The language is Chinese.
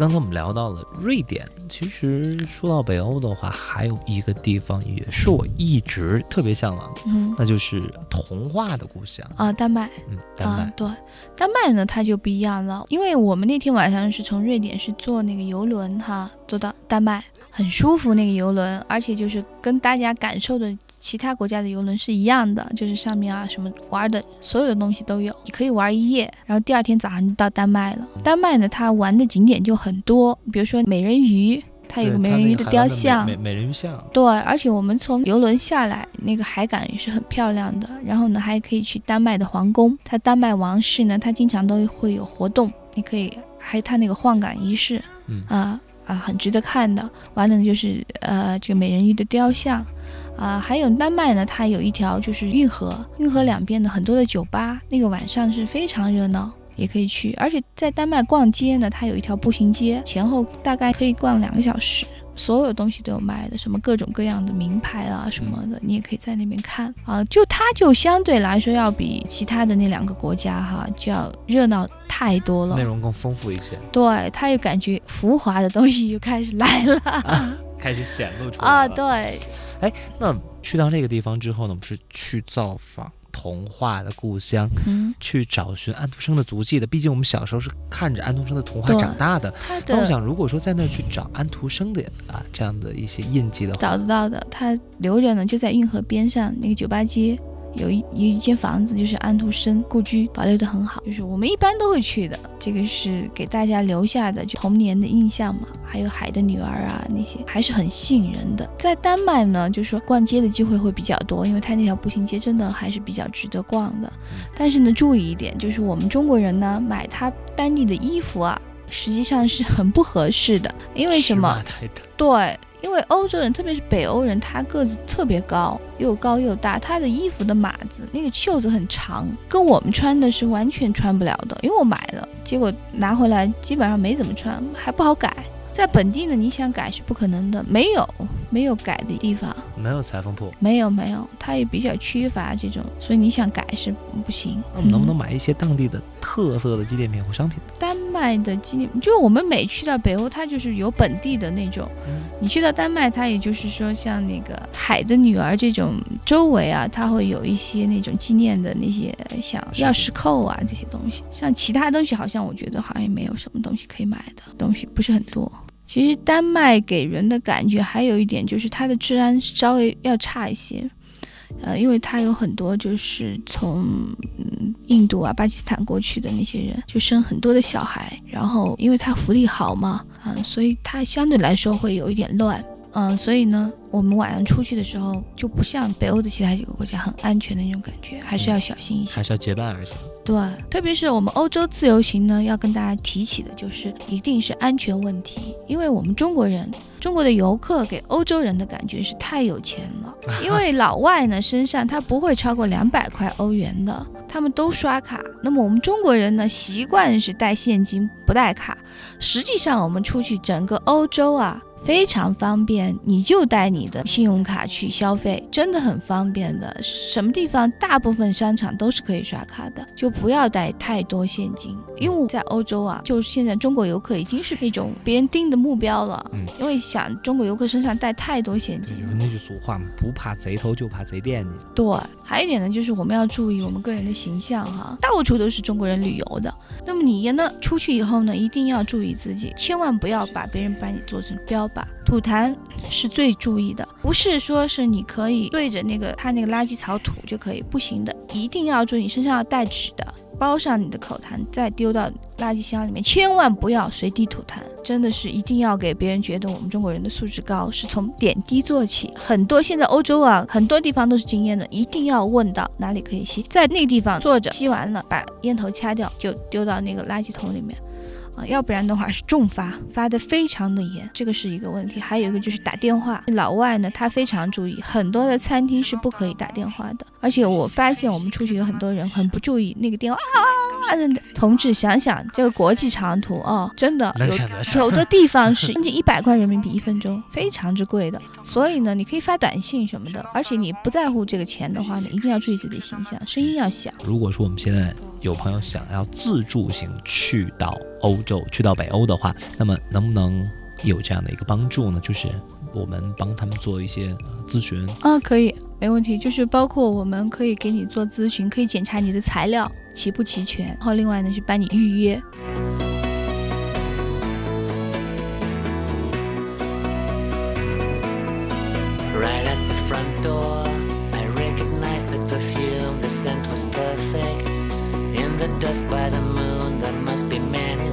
刚才我们聊到了瑞典，其实说到北欧的话，还有一个地方也是我一直特别向往的，嗯。那就是童话的故乡，啊，丹麦。嗯，丹麦。啊，对，丹麦呢它就不一样了，因为我们那天晚上是从瑞典是坐那个游轮哈，坐到丹麦，很舒服那个游轮，而且就是跟大家感受的其他国家的游轮是一样的，就是上面啊什么玩的所有的东西都有，你可以玩一夜，然后第二天早上就到丹麦了。丹麦呢，它玩的景点就很多，比如说美人鱼，它有个美人鱼的雕像美，美美人鱼像，对，而且我们从游轮下来，那个海港也是很漂亮的。然后呢，还可以去丹麦的皇宫，它丹麦王室呢，它经常都会有活动，你可以还有它那个换岗仪式，嗯啊啊，很值得看的。完了呢，就是呃这个美人鱼的雕像。啊，还有丹麦呢，它有一条就是运河，运河两边呢很多的酒吧，那个晚上是非常热闹，也可以去。而且在丹麦逛街呢，它有一条步行街，前后大概可以逛两个小时。所有东西都有卖的，什么各种各样的名牌啊什么的，你也可以在那边看啊。就它就相对来说要比其他的那两个国家哈就要热闹太多了内。容更丰富一些，对，它又感觉浮华的东西又开始来了 开始显露出来啊。对。哎，那去到那个地方之后呢，我们是去造访童话的故乡，嗯，去找寻安徒生的足迹的。毕竟我们小时候是看着安徒生的童话长大的。那我想，如果说在那儿去找安徒生的啊这样的一些印记的话，找得到的，他留着呢，就在运河边上那个酒吧街。有一有一间房子，就是安徒生故居，保留得很好，就是我们一般都会去的。这个是给大家留下的就童年的印象嘛，还有《海的女儿》啊那些，还是很吸引人的。在丹麦呢，就是说逛街的机会会比较多，因为它那条步行街真的还是比较值得逛的。但是呢，注意一点，就是我们中国人呢买它当地的衣服啊，实际上是很不合适的，因为什么？对，因为欧洲人，特别是北欧人，他个子特别高，又高又大，他的衣服的码子那个袖子很长，跟我们穿的是完全穿不了的。因为我买了，结果拿回来基本上没怎么穿，还不好改。在本地呢，你想改是不可能的，没有 没有改的地方，没有裁缝铺。没有没有，它也比较缺乏这种，所以你想改是不行。那我们能不能买一些当地的特色的纪念品或商品？麦的纪念，就我们每去到北欧，它就是有本地的那种。嗯你去到丹麦，它也就是说，像那个《海的女儿》这种周围啊，它会有一些那种纪念的那些像钥匙扣啊这些东西。像其他东西，好像我觉得好像也没有什么东西可以买的，东西不是很多。其实丹麦给人的感觉还有一点就是它的治安稍微要差一些，呃，因为他有很多就是从印度啊、巴基斯坦过去的那些人，就生很多的小孩，然后因为他福利好嘛，嗯、所以他相对来说会有一点乱，嗯、所以呢，我们晚上出去的时候就不像北欧的其他几个国家很安全的那种感觉，还是要小心一些还。是要结伴而行。对，特别是我们欧洲自由行呢，要跟大家提起的就是一定是安全问题，因为我们中国人。中国的游客给欧洲人的感觉是太有钱了，因为老外呢身上他不会超过两百块欧元的，他们都刷卡。那么我们中国人呢习惯是带现金不带卡，实际上我们出去整个欧洲啊非常方便，你就带你的信用卡去消费，真的很方便的。什么地方大部分商场都是可以刷卡的，就不要带太多现金，因为在欧洲啊，就是现在中国游客已经是那种别人盯的目标了，嗯因为想中国游客身上带太多现金那句俗话嘛，不怕贼偷，就怕贼惦记。对，还有一点呢，就是我们要注意我们个人的形象哈，到处都是中国人旅游的。那么你呢，出去以后呢，一定要注意自己，千万不要把别人把你做成标靶。吐痰是最注意的，不是说是你可以对着那个他那个垃圾槽吐就可以，不行的，一定要注意，你身上要带纸的，包上你的口痰，再丢到垃圾箱里面，千万不要随地吐痰，真的是一定要给别人觉得我们中国人的素质高，是从点滴做起。很多现在欧洲啊，很多地方都是禁烟的，一定要问到哪里可以吸，在那个地方坐着吸完了，把烟头掐掉，就丢到那个垃圾桶里面。要不然的话是重罚，罚的非常的严，这个是一个问题。还有一个就是打电话，老外呢他非常注意，很多的餐厅是不可以打电话的。而且我发现我们出去有很多人很不注意那个电话啊，同志想想这个国际长途哦，真的能有。有的地方是 将近一百块人民币一分钟，非常之贵的。所以呢，你可以发短信什么的，而且你不在乎这个钱的话呢，一定要注意自己的形象，声音要小。如果说我们现在有朋友想要自助行去到欧洲去到北欧的话，那么能不能有这样的一个帮助呢？就是我们帮他们做一些咨询啊，可以，没问题。就是包括我们可以给你做咨询，可以检查你的材料齐不齐全，然后另外呢是帮你预约。dusk by the moon. There must be many